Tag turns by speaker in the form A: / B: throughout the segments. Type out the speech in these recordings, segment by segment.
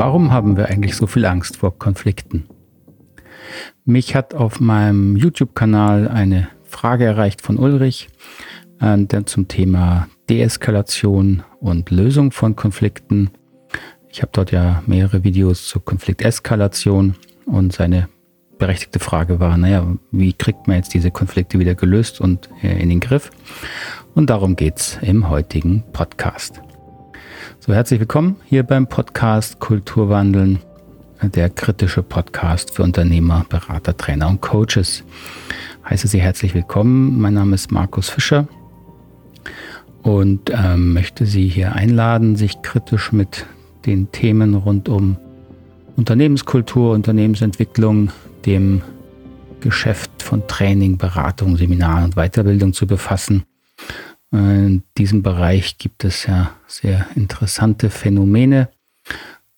A: Warum haben wir eigentlich so viel Angst vor Konflikten? Mich hat auf meinem YouTube-Kanal eine Frage erreicht von Ulrich äh, zum Thema Deeskalation und Lösung von Konflikten. Ich habe dort ja mehrere Videos zur Konflikteskalation und seine berechtigte Frage war, naja, wie kriegt man jetzt diese Konflikte wieder gelöst und äh, in den Griff? Und darum geht's im heutigen Podcast. So, herzlich willkommen hier beim Podcast Kulturwandeln, der kritische Podcast für Unternehmer, Berater, Trainer und Coaches. Heiße Sie herzlich willkommen. Mein Name ist Markus Fischer und ähm, möchte Sie hier einladen, sich kritisch mit den Themen rund um Unternehmenskultur, Unternehmensentwicklung, dem Geschäft von Training, Beratung, Seminaren und Weiterbildung zu befassen in diesem Bereich gibt es ja sehr interessante Phänomene,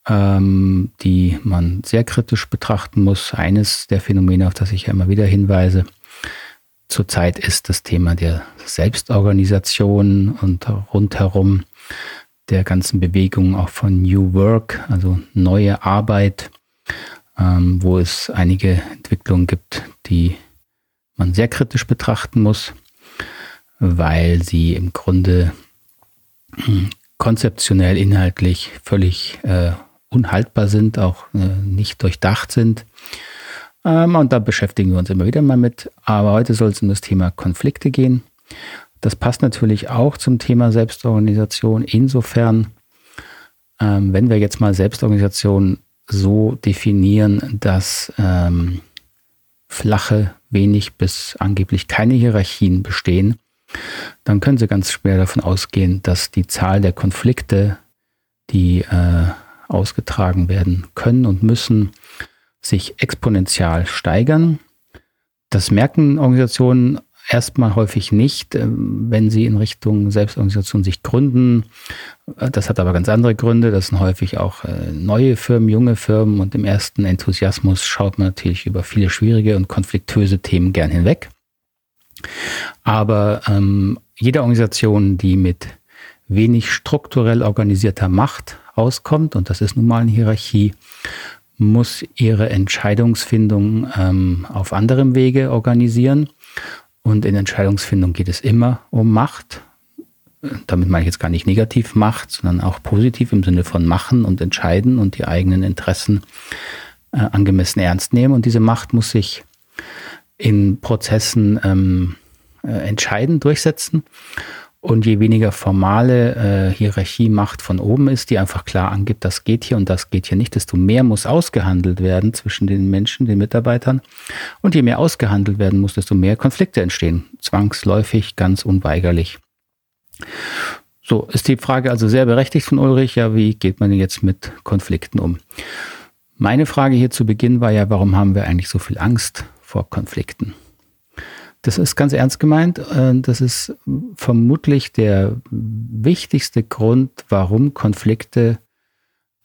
A: ähm, die man sehr kritisch betrachten muss. Eines der Phänomene, auf das ich ja immer wieder hinweise, zurzeit ist das Thema der Selbstorganisation und rundherum der ganzen Bewegung auch von New Work, also neue Arbeit, ähm, wo es einige Entwicklungen gibt, die man sehr kritisch betrachten muss weil sie im Grunde hm, konzeptionell, inhaltlich völlig äh, unhaltbar sind, auch äh, nicht durchdacht sind. Ähm, und da beschäftigen wir uns immer wieder mal mit. Aber heute soll es um das Thema Konflikte gehen. Das passt natürlich auch zum Thema Selbstorganisation. Insofern, ähm, wenn wir jetzt mal Selbstorganisation so definieren, dass ähm, flache, wenig bis angeblich keine Hierarchien bestehen, dann können Sie ganz schwer davon ausgehen, dass die Zahl der Konflikte, die äh, ausgetragen werden können und müssen, sich exponentiell steigern. Das merken Organisationen erstmal häufig nicht, äh, wenn sie in Richtung Selbstorganisation sich gründen. Äh, das hat aber ganz andere Gründe. Das sind häufig auch äh, neue Firmen, junge Firmen und im ersten Enthusiasmus schaut man natürlich über viele schwierige und konfliktöse Themen gern hinweg. Aber ähm, jede Organisation, die mit wenig strukturell organisierter Macht auskommt, und das ist nun mal eine Hierarchie, muss ihre Entscheidungsfindung ähm, auf anderem Wege organisieren. Und in Entscheidungsfindung geht es immer um Macht. Damit meine ich jetzt gar nicht negativ Macht, sondern auch positiv im Sinne von machen und entscheiden und die eigenen Interessen äh, angemessen ernst nehmen. Und diese Macht muss sich in Prozessen ähm, äh, entscheiden, durchsetzen. Und je weniger formale äh, Hierarchiemacht von oben ist, die einfach klar angibt, das geht hier und das geht hier nicht, desto mehr muss ausgehandelt werden zwischen den Menschen, den Mitarbeitern. Und je mehr ausgehandelt werden muss, desto mehr Konflikte entstehen. Zwangsläufig, ganz unweigerlich. So, ist die Frage also sehr berechtigt von Ulrich. Ja, wie geht man denn jetzt mit Konflikten um? Meine Frage hier zu Beginn war ja, warum haben wir eigentlich so viel Angst vor Konflikten? Das ist ganz ernst gemeint. Äh, das ist vermutlich der wichtigste Grund, warum Konflikte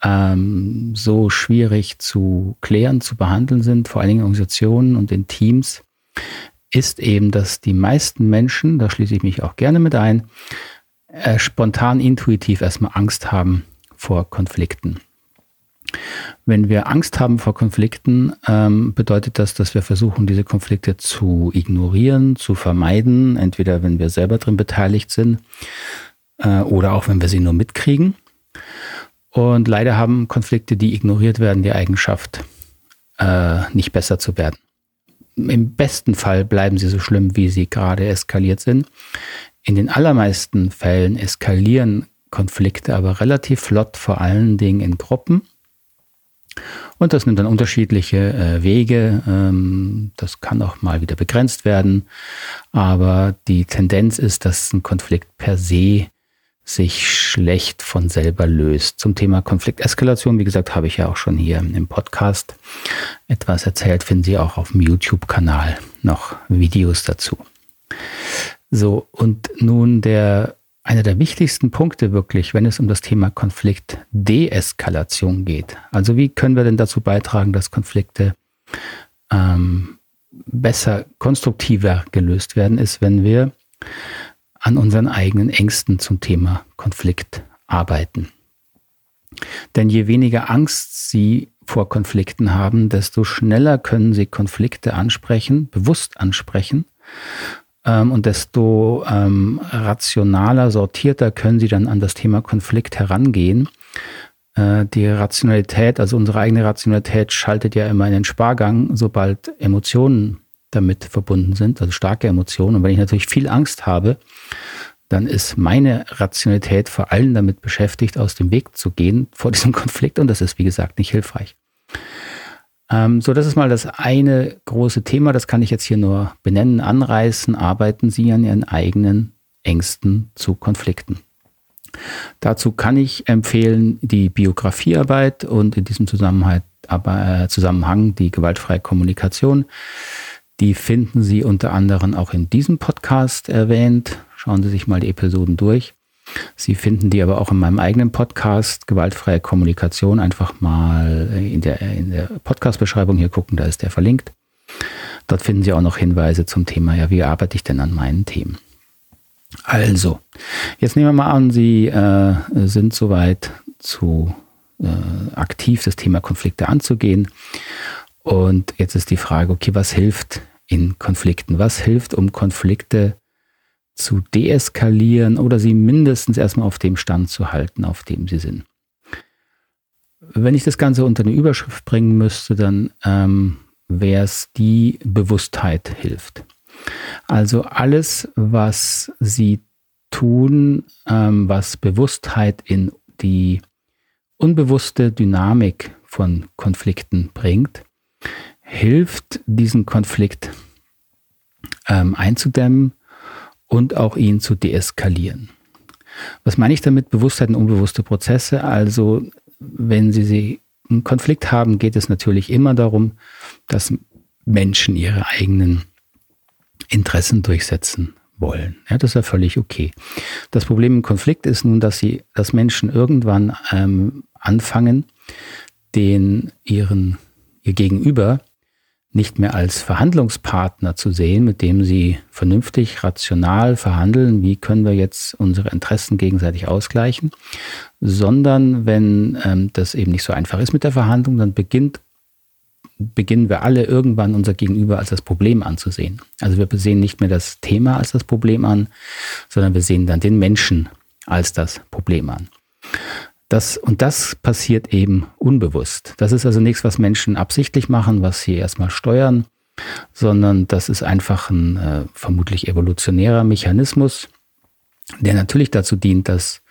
A: ähm, so schwierig zu klären, zu behandeln sind, vor allen Dingen in Organisationen und in Teams, ist eben, dass die meisten Menschen, da schließe ich mich auch gerne mit ein, äh, spontan intuitiv erstmal Angst haben vor Konflikten. Wenn wir Angst haben vor Konflikten, ähm, bedeutet das, dass wir versuchen, diese Konflikte zu ignorieren, zu vermeiden, entweder wenn wir selber drin beteiligt sind äh, oder auch wenn wir sie nur mitkriegen. Und leider haben Konflikte, die ignoriert werden, die Eigenschaft, äh, nicht besser zu werden. Im besten Fall bleiben sie so schlimm, wie sie gerade eskaliert sind. In den allermeisten Fällen eskalieren Konflikte aber relativ flott, vor allen Dingen in Gruppen und das nimmt dann unterschiedliche äh, Wege. Ähm, das kann auch mal wieder begrenzt werden. Aber die Tendenz ist, dass ein Konflikt per se sich schlecht von selber löst. Zum Thema Konflikteskalation, wie gesagt, habe ich ja auch schon hier im Podcast etwas erzählt. Finden Sie auch auf dem YouTube-Kanal noch Videos dazu. So, und nun der einer der wichtigsten Punkte wirklich, wenn es um das Thema Konfliktdeeskalation geht. Also wie können wir denn dazu beitragen, dass Konflikte ähm, besser, konstruktiver gelöst werden, ist, wenn wir an unseren eigenen Ängsten zum Thema Konflikt arbeiten. Denn je weniger Angst sie vor Konflikten haben, desto schneller können sie Konflikte ansprechen, bewusst ansprechen. Ähm, und desto ähm, rationaler, sortierter können sie dann an das Thema Konflikt herangehen. Äh, die Rationalität, also unsere eigene Rationalität, schaltet ja immer in den Spargang, sobald Emotionen damit verbunden sind, also starke Emotionen. Und wenn ich natürlich viel Angst habe, dann ist meine Rationalität vor allem damit beschäftigt, aus dem Weg zu gehen vor diesem Konflikt. Und das ist, wie gesagt, nicht hilfreich. Ähm, so, das ist mal das eine große Thema. Das kann ich jetzt hier nur benennen, anreißen. Arbeiten Sie an Ihren eigenen Ängsten zu Konflikten. Dazu kann ich empfehlen die Biografiearbeit und in diesem Zusammenhang, äh, Zusammenhang die gewaltfreie Kommunikation. Die finden Sie unter anderem auch in diesem Podcast erwähnt. Schauen Sie sich mal die Episoden durch. Sie finden die aber auch in meinem eigenen Podcast, Gewaltfreie Kommunikation. Einfach mal in der, in der Podcast-Beschreibung hier gucken, da ist der verlinkt. Dort finden Sie auch noch Hinweise zum Thema, ja, wie arbeite ich denn an meinen Themen? Also, jetzt nehmen wir mal an, Sie äh, sind soweit zu äh, aktiv das Thema Konflikte anzugehen und jetzt ist die Frage, okay, was hilft in Konflikten? Was hilft, um Konflikte zu deeskalieren oder sie mindestens erstmal auf dem Stand zu halten, auf dem sie sind? Wenn ich das Ganze unter eine Überschrift bringen müsste, dann ähm, wäre es die Bewusstheit hilft. Also alles, was sie tun, ähm, was Bewusstheit in die unbewusste Dynamik von Konflikten bringt, hilft, diesen Konflikt ähm, einzudämmen und auch ihn zu deeskalieren. Was meine ich damit? Bewusstheit und unbewusste Prozesse. Also wenn Sie, Sie einen Konflikt haben, geht es natürlich immer darum, dass Menschen ihre eigenen Interessen durchsetzen wollen. Ja, das ist ja völlig okay. Das Problem im Konflikt ist nun, dass sie, dass Menschen irgendwann ähm, anfangen, den ihren ihr Gegenüber nicht mehr als Verhandlungspartner zu sehen, mit dem sie vernünftig, rational verhandeln, wie können wir jetzt unsere Interessen gegenseitig ausgleichen, sondern wenn ähm, das eben nicht so einfach ist mit der Verhandlung, dann beginnt beginnen wir alle irgendwann unser Gegenüber als das Problem anzusehen. Also wir sehen nicht mehr das Thema als das Problem an, sondern wir sehen dann den Menschen als das Problem an. Das, und das passiert eben unbewusst. Das ist also nichts, was Menschen absichtlich machen, was sie erstmal steuern, sondern das ist einfach ein äh, vermutlich evolutionärer Mechanismus, der natürlich dazu dient, dass,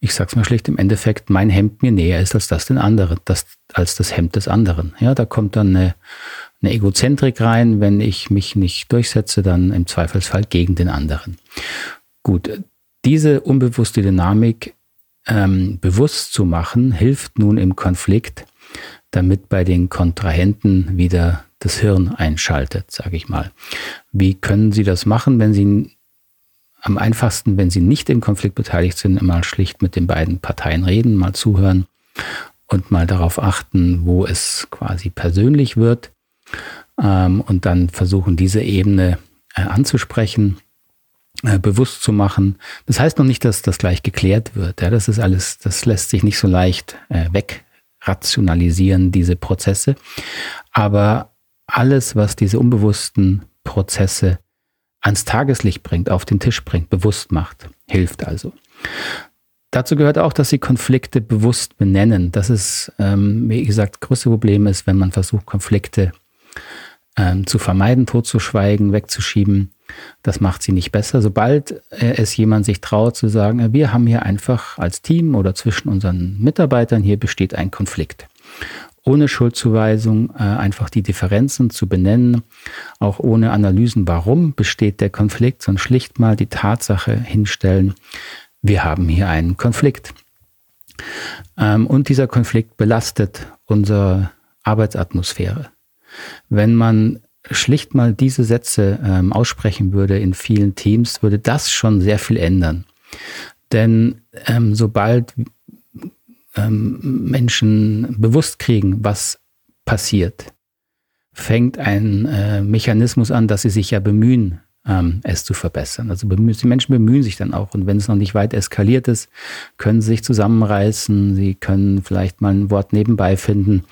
A: ich sag's mal schlicht, im Endeffekt mein Hemd mir näher ist als das den anderen, das, als das Hemd des anderen. Ja, da kommt dann eine, eine Egozentrik rein, wenn ich mich nicht durchsetze, dann im Zweifelsfall gegen den anderen. Gut, diese unbewusste Dynamik ähm, bewusst zu machen, hilft nun im Konflikt, damit bei den Kontrahenten wieder das Hirn einschaltet, sage ich mal. Wie können Sie das machen, wenn Sie am einfachsten, wenn Sie nicht im Konflikt beteiligt sind, mal schlicht mit den beiden Parteien reden, mal zuhören und mal darauf achten, wo es quasi persönlich wird ähm, und dann versuchen, diese Ebene äh, anzusprechen äh, bewusst zu machen. Das heißt noch nicht, dass das gleich geklärt wird. Ja, das ist alles, das lässt sich nicht so leicht äh, wegrationalisieren, diese Prozesse. Aber alles, was diese unbewussten Prozesse ans Tageslicht bringt, auf den Tisch bringt, bewusst macht, hilft also. Dazu gehört auch, dass sie Konflikte bewusst benennen. Das ist, ähm, wie gesagt, das größte Problem ist, wenn man versucht, Konflikte ähm, zu vermeiden, totzuschweigen, wegzuschieben, das macht sie nicht besser. Sobald äh, es jemand sich traut zu sagen, äh, wir haben hier einfach als Team oder zwischen unseren Mitarbeitern, hier besteht ein Konflikt. Ohne Schuldzuweisung äh, einfach die Differenzen zu benennen, auch ohne Analysen, warum besteht der Konflikt, sondern schlicht mal die Tatsache hinstellen, wir haben hier einen Konflikt. Ähm, und dieser Konflikt belastet unsere Arbeitsatmosphäre. Wenn man schlicht mal diese Sätze ähm, aussprechen würde in vielen Teams, würde das schon sehr viel ändern. Denn ähm, sobald ähm, Menschen bewusst kriegen, was passiert, fängt ein äh, Mechanismus an, dass sie sich ja bemühen, ähm, es zu verbessern. Also die Menschen bemühen sich dann auch. Und wenn es noch nicht weit eskaliert ist, können sie sich zusammenreißen, sie können vielleicht mal ein Wort nebenbei finden.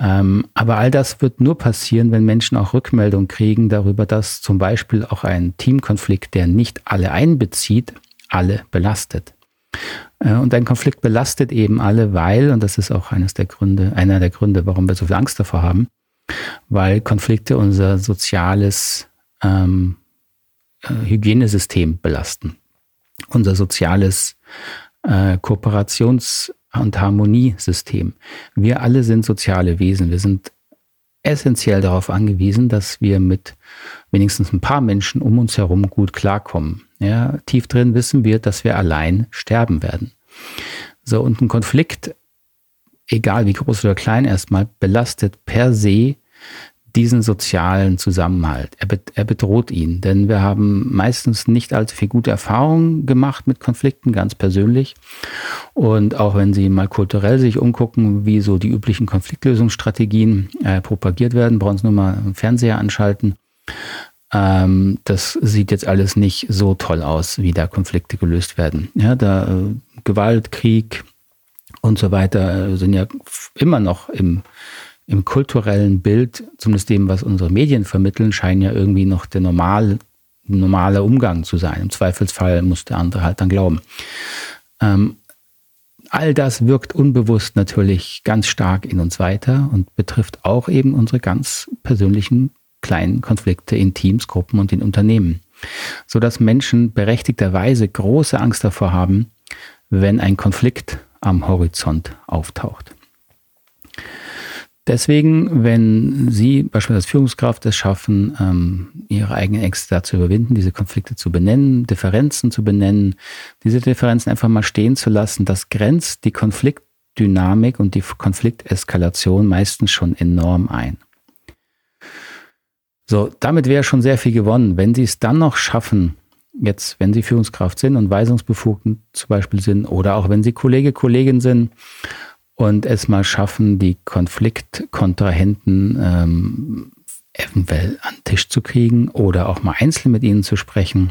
A: Ähm, aber all das wird nur passieren, wenn Menschen auch Rückmeldung kriegen darüber, dass zum Beispiel auch ein Teamkonflikt, der nicht alle einbezieht, alle belastet. Äh, und ein Konflikt belastet eben alle, weil, und das ist auch eines der Gründe, einer der Gründe, warum wir so viel Angst davor haben, weil Konflikte unser soziales ähm, äh, Hygienesystem belasten, unser soziales äh, Kooperations- und Harmoniesystem. Wir alle sind soziale Wesen. Wir sind essentiell darauf angewiesen, dass wir mit wenigstens ein paar Menschen um uns herum gut klarkommen. Ja, tief drin wissen wir, dass wir allein sterben werden. So, und ein Konflikt, egal wie groß oder klein erstmal, belastet per se diesen sozialen Zusammenhalt. Er, er, bedroht ihn, denn wir haben meistens nicht allzu viel gute Erfahrungen gemacht mit Konflikten, ganz persönlich. Und auch wenn Sie mal kulturell sich umgucken, wie so die üblichen Konfliktlösungsstrategien äh, propagiert werden, brauchen Sie nur mal einen Fernseher anschalten. Ähm, das sieht jetzt alles nicht so toll aus, wie da Konflikte gelöst werden. Ja, da äh, Gewalt, Krieg und so weiter äh, sind ja immer noch im im kulturellen Bild, zumindest dem, was unsere Medien vermitteln, scheinen ja irgendwie noch der normal, normale Umgang zu sein. Im Zweifelsfall muss der andere halt dann glauben. Ähm, all das wirkt unbewusst natürlich ganz stark in uns weiter und betrifft auch eben unsere ganz persönlichen kleinen Konflikte in Teams, Gruppen und in Unternehmen. Sodass Menschen berechtigterweise große Angst davor haben, wenn ein Konflikt am Horizont auftaucht. Deswegen, wenn Sie beispielsweise als Führungskraft es schaffen, ähm, Ihre eigenen Ängste da zu überwinden, diese Konflikte zu benennen, Differenzen zu benennen, diese Differenzen einfach mal stehen zu lassen, das grenzt die Konfliktdynamik und die Konflikteskalation meistens schon enorm ein. So, damit wäre schon sehr viel gewonnen. Wenn Sie es dann noch schaffen, jetzt, wenn Sie Führungskraft sind und weisungsbefugt zum Beispiel sind, oder auch wenn Sie Kollege, Kollegin sind und es mal schaffen, die Konfliktkontrahenten ähm, eventuell an den Tisch zu kriegen oder auch mal einzeln mit ihnen zu sprechen.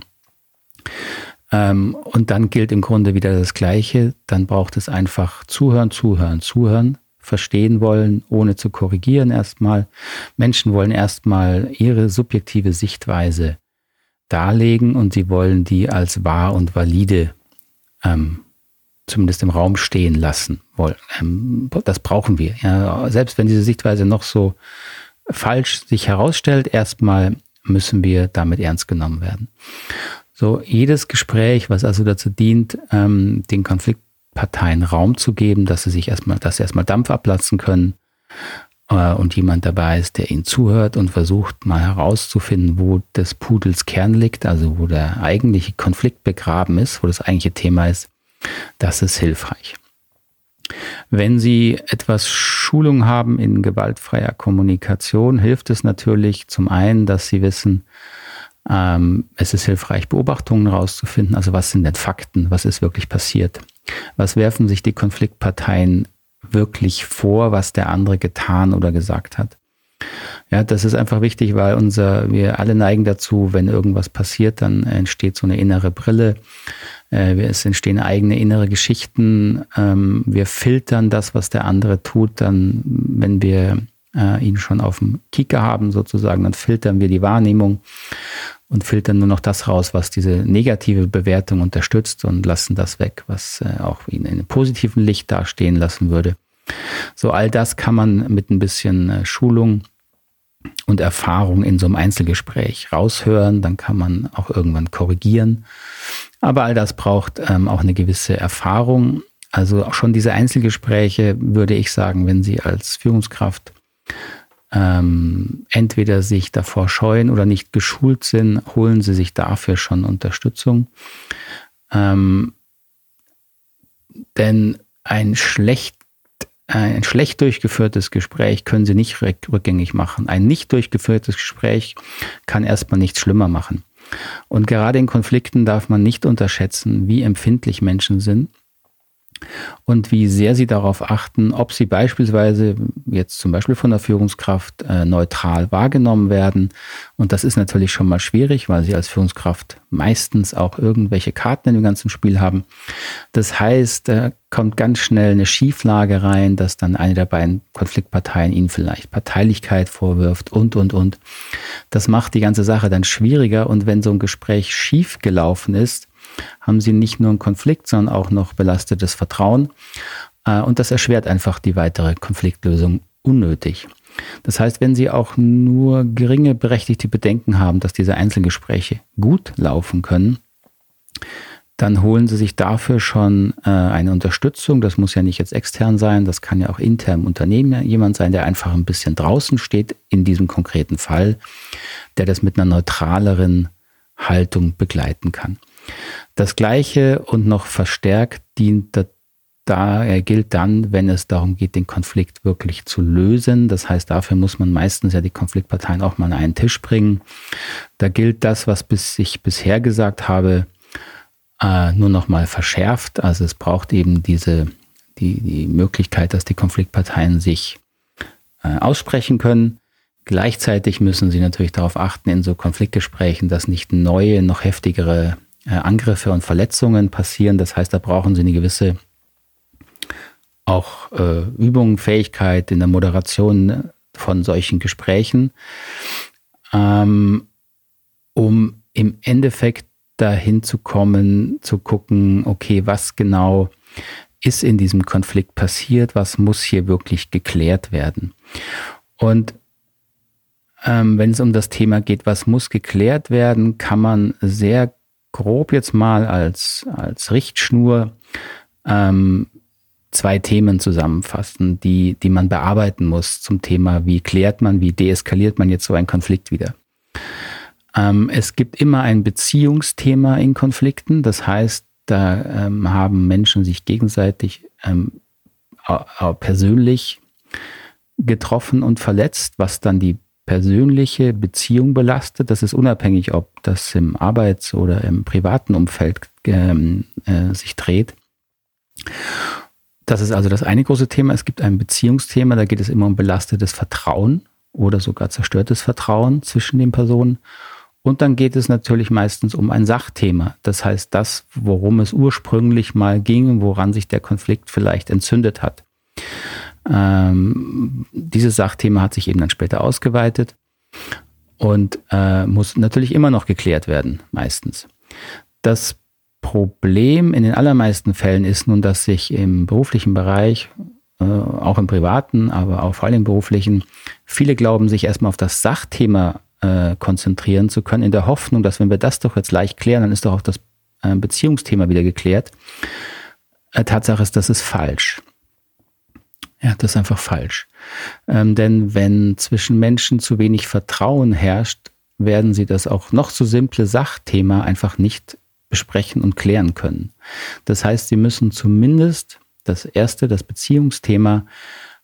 A: Ähm, und dann gilt im Grunde wieder das Gleiche. Dann braucht es einfach zuhören, zuhören, zuhören, verstehen wollen, ohne zu korrigieren erstmal. Menschen wollen erstmal ihre subjektive Sichtweise darlegen und sie wollen die als wahr und valide ähm, zumindest im Raum stehen lassen wollen. Ähm, das brauchen wir. Ja, selbst wenn diese Sichtweise noch so falsch sich herausstellt, erstmal müssen wir damit ernst genommen werden. So, jedes Gespräch, was also dazu dient, ähm, den Konfliktparteien Raum zu geben, dass sie sich erstmal, dass sie erstmal Dampf ablassen können äh, und jemand dabei ist, der ihnen zuhört und versucht mal herauszufinden, wo des Pudels Kern liegt, also wo der eigentliche Konflikt begraben ist, wo das eigentliche Thema ist, das ist hilfreich. Wenn Sie etwas Schulung haben in gewaltfreier Kommunikation, hilft es natürlich zum einen, dass Sie wissen, ähm, es ist hilfreich, Beobachtungen herauszufinden. Also was sind denn Fakten? Was ist wirklich passiert? Was werfen sich die Konfliktparteien wirklich vor, was der andere getan oder gesagt hat? Ja, das ist einfach wichtig, weil unser, wir alle neigen dazu, wenn irgendwas passiert, dann entsteht so eine innere Brille. Äh, es entstehen eigene innere Geschichten. Ähm, wir filtern das, was der andere tut, dann, wenn wir äh, ihn schon auf dem Kicker haben, sozusagen, dann filtern wir die Wahrnehmung und filtern nur noch das raus, was diese negative Bewertung unterstützt und lassen das weg, was äh, auch ihn in einem positiven Licht dastehen lassen würde. So all das kann man mit ein bisschen Schulung und Erfahrung in so einem Einzelgespräch raushören. Dann kann man auch irgendwann korrigieren. Aber all das braucht ähm, auch eine gewisse Erfahrung. Also auch schon diese Einzelgespräche würde ich sagen, wenn Sie als Führungskraft ähm, entweder sich davor scheuen oder nicht geschult sind, holen Sie sich dafür schon Unterstützung. Ähm, denn ein schlecht ein schlecht durchgeführtes Gespräch können Sie nicht rückgängig machen. Ein nicht durchgeführtes Gespräch kann erstmal nichts schlimmer machen. Und gerade in Konflikten darf man nicht unterschätzen, wie empfindlich Menschen sind und wie sehr Sie darauf achten, ob Sie beispielsweise jetzt zum Beispiel von der Führungskraft äh, neutral wahrgenommen werden. Und das ist natürlich schon mal schwierig, weil Sie als Führungskraft meistens auch irgendwelche Karten in dem ganzen Spiel haben. Das heißt, da kommt ganz schnell eine Schieflage rein, dass dann eine der beiden Konfliktparteien Ihnen vielleicht Parteilichkeit vorwirft und, und, und. Das macht die ganze Sache dann schwieriger. Und wenn so ein Gespräch schief gelaufen ist, haben sie nicht nur einen Konflikt, sondern auch noch belastetes Vertrauen. Äh, und das erschwert einfach die weitere Konfliktlösung unnötig. Das heißt, wenn Sie auch nur geringe berechtigte Bedenken haben, dass diese Einzelgespräche gut laufen können, dann holen Sie sich dafür schon äh, eine Unterstützung. Das muss ja nicht jetzt extern sein, das kann ja auch intern im Unternehmen jemand sein, der einfach ein bisschen draußen steht in diesem konkreten Fall, der das mit einer neutraleren Haltung begleiten kann. Das Gleiche und noch verstärkt dient da er gilt dann, wenn es darum geht, den Konflikt wirklich zu lösen. Das heißt, dafür muss man meistens ja die Konfliktparteien auch mal an einen Tisch bringen. Da gilt das, was bis ich bisher gesagt habe, äh, nur noch mal verschärft. Also es braucht eben diese die, die Möglichkeit, dass die Konfliktparteien sich äh, aussprechen können. Gleichzeitig müssen sie natürlich darauf achten in so Konfliktgesprächen, dass nicht neue, noch heftigere Angriffe und Verletzungen passieren. Das heißt, da brauchen sie eine gewisse auch äh, Übung, Fähigkeit in der Moderation von solchen Gesprächen, ähm, um im Endeffekt dahin zu kommen, zu gucken, okay, was genau ist in diesem Konflikt passiert, was muss hier wirklich geklärt werden. Und ähm, wenn es um das Thema geht, was muss geklärt werden, kann man sehr grob jetzt mal als, als Richtschnur ähm, zwei Themen zusammenfassen, die, die man bearbeiten muss zum Thema, wie klärt man, wie deeskaliert man jetzt so einen Konflikt wieder. Ähm, es gibt immer ein Beziehungsthema in Konflikten, das heißt, da ähm, haben Menschen sich gegenseitig ähm, persönlich getroffen und verletzt, was dann die persönliche Beziehung belastet. Das ist unabhängig, ob das im Arbeits- oder im privaten Umfeld ähm, äh, sich dreht. Das ist also das eine große Thema. Es gibt ein Beziehungsthema, da geht es immer um belastetes Vertrauen oder sogar zerstörtes Vertrauen zwischen den Personen. Und dann geht es natürlich meistens um ein Sachthema. Das heißt, das, worum es ursprünglich mal ging, woran sich der Konflikt vielleicht entzündet hat. Ähm, dieses Sachthema hat sich eben dann später ausgeweitet und äh, muss natürlich immer noch geklärt werden, meistens. Das Problem in den allermeisten Fällen ist nun, dass sich im beruflichen Bereich, äh, auch im privaten, aber auch vor allem im beruflichen, viele glauben, sich erstmal auf das Sachthema äh, konzentrieren zu können, in der Hoffnung, dass wenn wir das doch jetzt leicht klären, dann ist doch auch das äh, Beziehungsthema wieder geklärt. Äh, Tatsache ist, das ist falsch. Ja, das ist einfach falsch. Ähm, denn wenn zwischen Menschen zu wenig Vertrauen herrscht, werden sie das auch noch so simple Sachthema einfach nicht besprechen und klären können. Das heißt, sie müssen zumindest das erste, das Beziehungsthema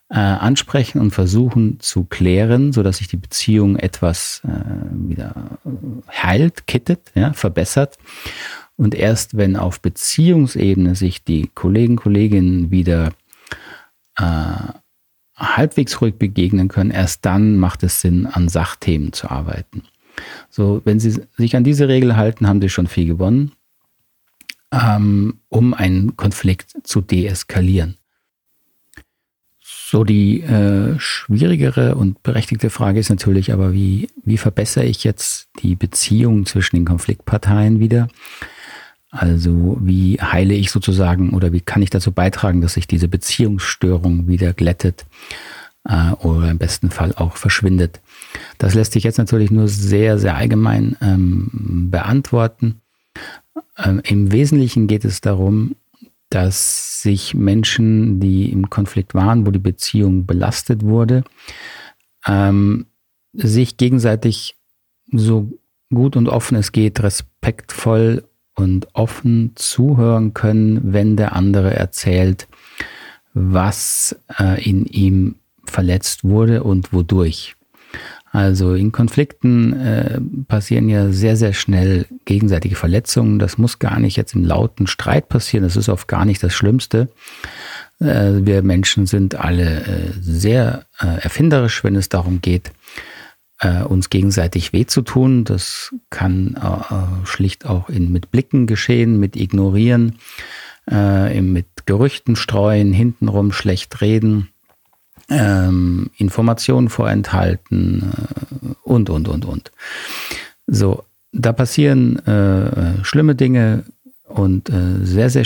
A: äh, ansprechen und versuchen zu klären, so dass sich die Beziehung etwas äh, wieder heilt, kittet, ja, verbessert. Und erst wenn auf Beziehungsebene sich die Kollegen, Kolleginnen wieder äh, halbwegs ruhig begegnen können, erst dann macht es Sinn, an Sachthemen zu arbeiten. So, wenn Sie sich an diese Regel halten, haben Sie schon viel gewonnen, ähm, um einen Konflikt zu deeskalieren. So, die äh, schwierigere und berechtigte Frage ist natürlich aber, wie, wie verbessere ich jetzt die Beziehung zwischen den Konfliktparteien wieder? Also wie heile ich sozusagen oder wie kann ich dazu beitragen, dass sich diese Beziehungsstörung wieder glättet äh, oder im besten Fall auch verschwindet. Das lässt sich jetzt natürlich nur sehr, sehr allgemein ähm, beantworten. Ähm, Im Wesentlichen geht es darum, dass sich Menschen, die im Konflikt waren, wo die Beziehung belastet wurde, ähm, sich gegenseitig so gut und offen es geht, respektvoll und offen zuhören können, wenn der andere erzählt, was äh, in ihm verletzt wurde und wodurch. Also in Konflikten äh, passieren ja sehr, sehr schnell gegenseitige Verletzungen. Das muss gar nicht jetzt im lauten Streit passieren. Das ist oft gar nicht das Schlimmste. Äh, wir Menschen sind alle äh, sehr äh, erfinderisch, wenn es darum geht, äh, uns gegenseitig weh zu tun. Das kann äh, schlicht auch in, mit Blicken geschehen, mit Ignorieren, mit Gerüchten streuen, hintenrum schlecht reden ähm, Informationen vorenthalten äh, und, und, und, und. So, da passieren äh, schlimme Dinge und äh, sehr, sehr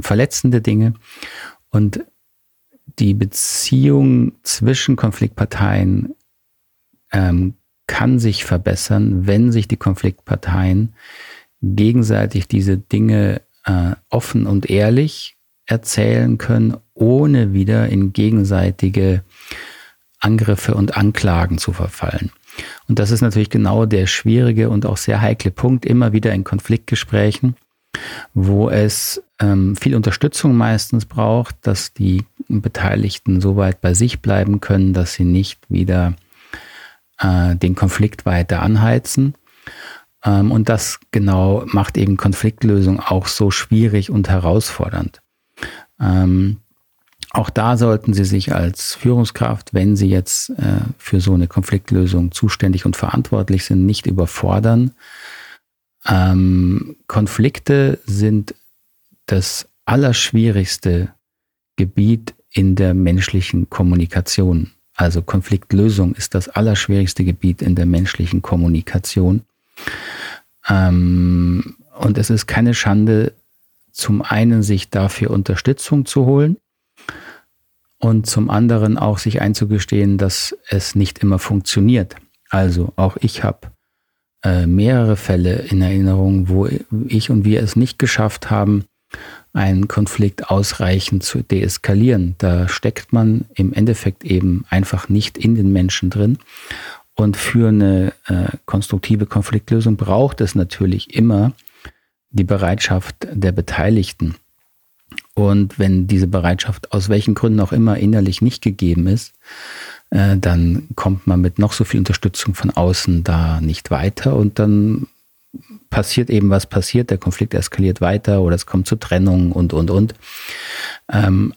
A: verletzende Dinge. Und die Beziehung zwischen Konfliktparteien ähm, kann sich verbessern, wenn sich die Konfliktparteien gegenseitig diese Dinge äh, offen und ehrlich erzählen können, ohne wieder in gegenseitige Angriffe und Anklagen zu verfallen. Und das ist natürlich genau der schwierige und auch sehr heikle Punkt, immer wieder in Konfliktgesprächen, wo es ähm, viel Unterstützung meistens braucht, dass die Beteiligten so weit bei sich bleiben können, dass sie nicht wieder äh, den Konflikt weiter anheizen. Ähm, und das genau macht eben Konfliktlösung auch so schwierig und herausfordernd. Ähm, auch da sollten Sie sich als Führungskraft, wenn Sie jetzt äh, für so eine Konfliktlösung zuständig und verantwortlich sind, nicht überfordern. Ähm, Konflikte sind das allerschwierigste Gebiet in der menschlichen Kommunikation. Also Konfliktlösung ist das allerschwierigste Gebiet in der menschlichen Kommunikation. Ähm, und es ist keine Schande, zum einen sich dafür Unterstützung zu holen und zum anderen auch sich einzugestehen, dass es nicht immer funktioniert. Also auch ich habe äh, mehrere Fälle in Erinnerung, wo ich und wir es nicht geschafft haben, einen Konflikt ausreichend zu deeskalieren. Da steckt man im Endeffekt eben einfach nicht in den Menschen drin. Und für eine äh, konstruktive Konfliktlösung braucht es natürlich immer die Bereitschaft der Beteiligten. Und wenn diese Bereitschaft aus welchen Gründen auch immer innerlich nicht gegeben ist, äh, dann kommt man mit noch so viel Unterstützung von außen da nicht weiter und dann passiert eben, was passiert. Der Konflikt eskaliert weiter oder es kommt zu Trennung und, und, und. Ähm,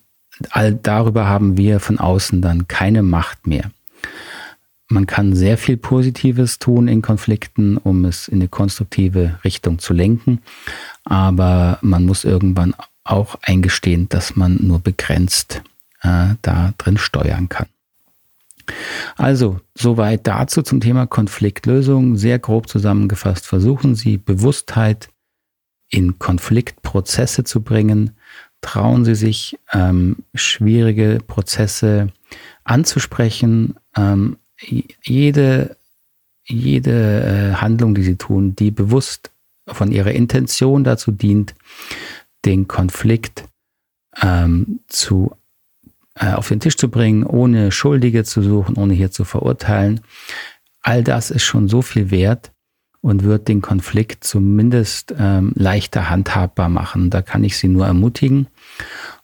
A: all darüber haben wir von außen dann keine Macht mehr. Man kann sehr viel Positives tun in Konflikten, um es in eine konstruktive Richtung zu lenken. Aber man muss irgendwann auch eingestehen, dass man nur begrenzt äh, da drin steuern kann. Also, soweit dazu zum Thema Konfliktlösung. Sehr grob zusammengefasst, versuchen Sie Bewusstheit in Konfliktprozesse zu bringen. Trauen Sie sich, ähm, schwierige Prozesse anzusprechen, ähm, jede, jede äh, Handlung, die sie tun, die bewusst von ihrer Intention dazu dient, den Konflikt ähm, zu, auf den Tisch zu bringen, ohne Schuldige zu suchen, ohne hier zu verurteilen. All das ist schon so viel wert und wird den Konflikt zumindest ähm, leichter handhabbar machen. Da kann ich Sie nur ermutigen.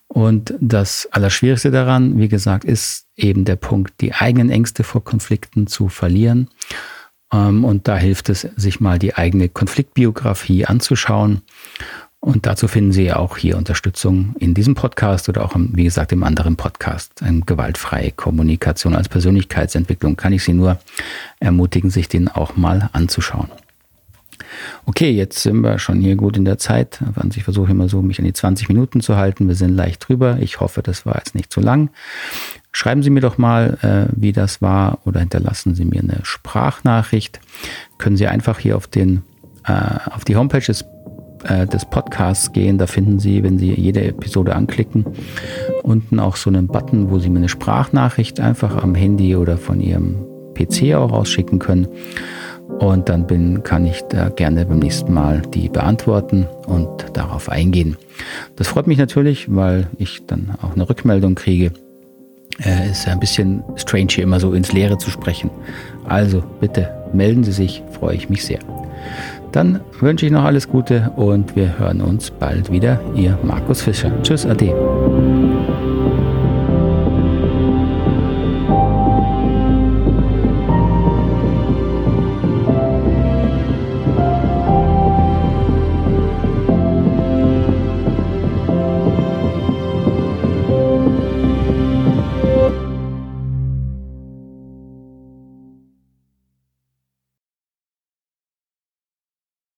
A: Und das Allerschwierigste daran, wie gesagt, ist eben der Punkt, die eigenen Ängste vor Konflikten zu verlieren. Ähm, und da hilft es, sich mal die eigene Konfliktbiografie anzuschauen. Und dazu finden Sie auch hier Unterstützung in diesem Podcast oder auch, wie gesagt, im anderen Podcast. Gewaltfreie Kommunikation als Persönlichkeitsentwicklung kann ich Sie nur ermutigen, sich den auch mal anzuschauen. Okay, jetzt sind wir schon hier gut in der Zeit. Ich versuche immer so, mich an die 20 Minuten zu halten. Wir sind leicht drüber. Ich hoffe, das war jetzt nicht zu lang. Schreiben Sie mir doch mal, äh, wie das war oder hinterlassen Sie mir eine Sprachnachricht. Können Sie einfach hier auf, den, äh, auf die Homepage des, äh, des Podcasts gehen. Da finden Sie, wenn Sie jede Episode anklicken, unten auch so einen Button, wo Sie mir eine Sprachnachricht einfach am Handy oder von Ihrem PC auch rausschicken können. Und dann bin, kann ich da gerne beim nächsten Mal die beantworten und darauf eingehen. Das freut mich natürlich, weil ich dann auch eine Rückmeldung kriege. Äh, ist ein bisschen strange hier immer so ins Leere zu sprechen. Also bitte melden Sie sich, freue ich mich sehr. Dann wünsche ich noch alles Gute und wir hören uns bald wieder. Ihr Markus Fischer. Tschüss, Ade.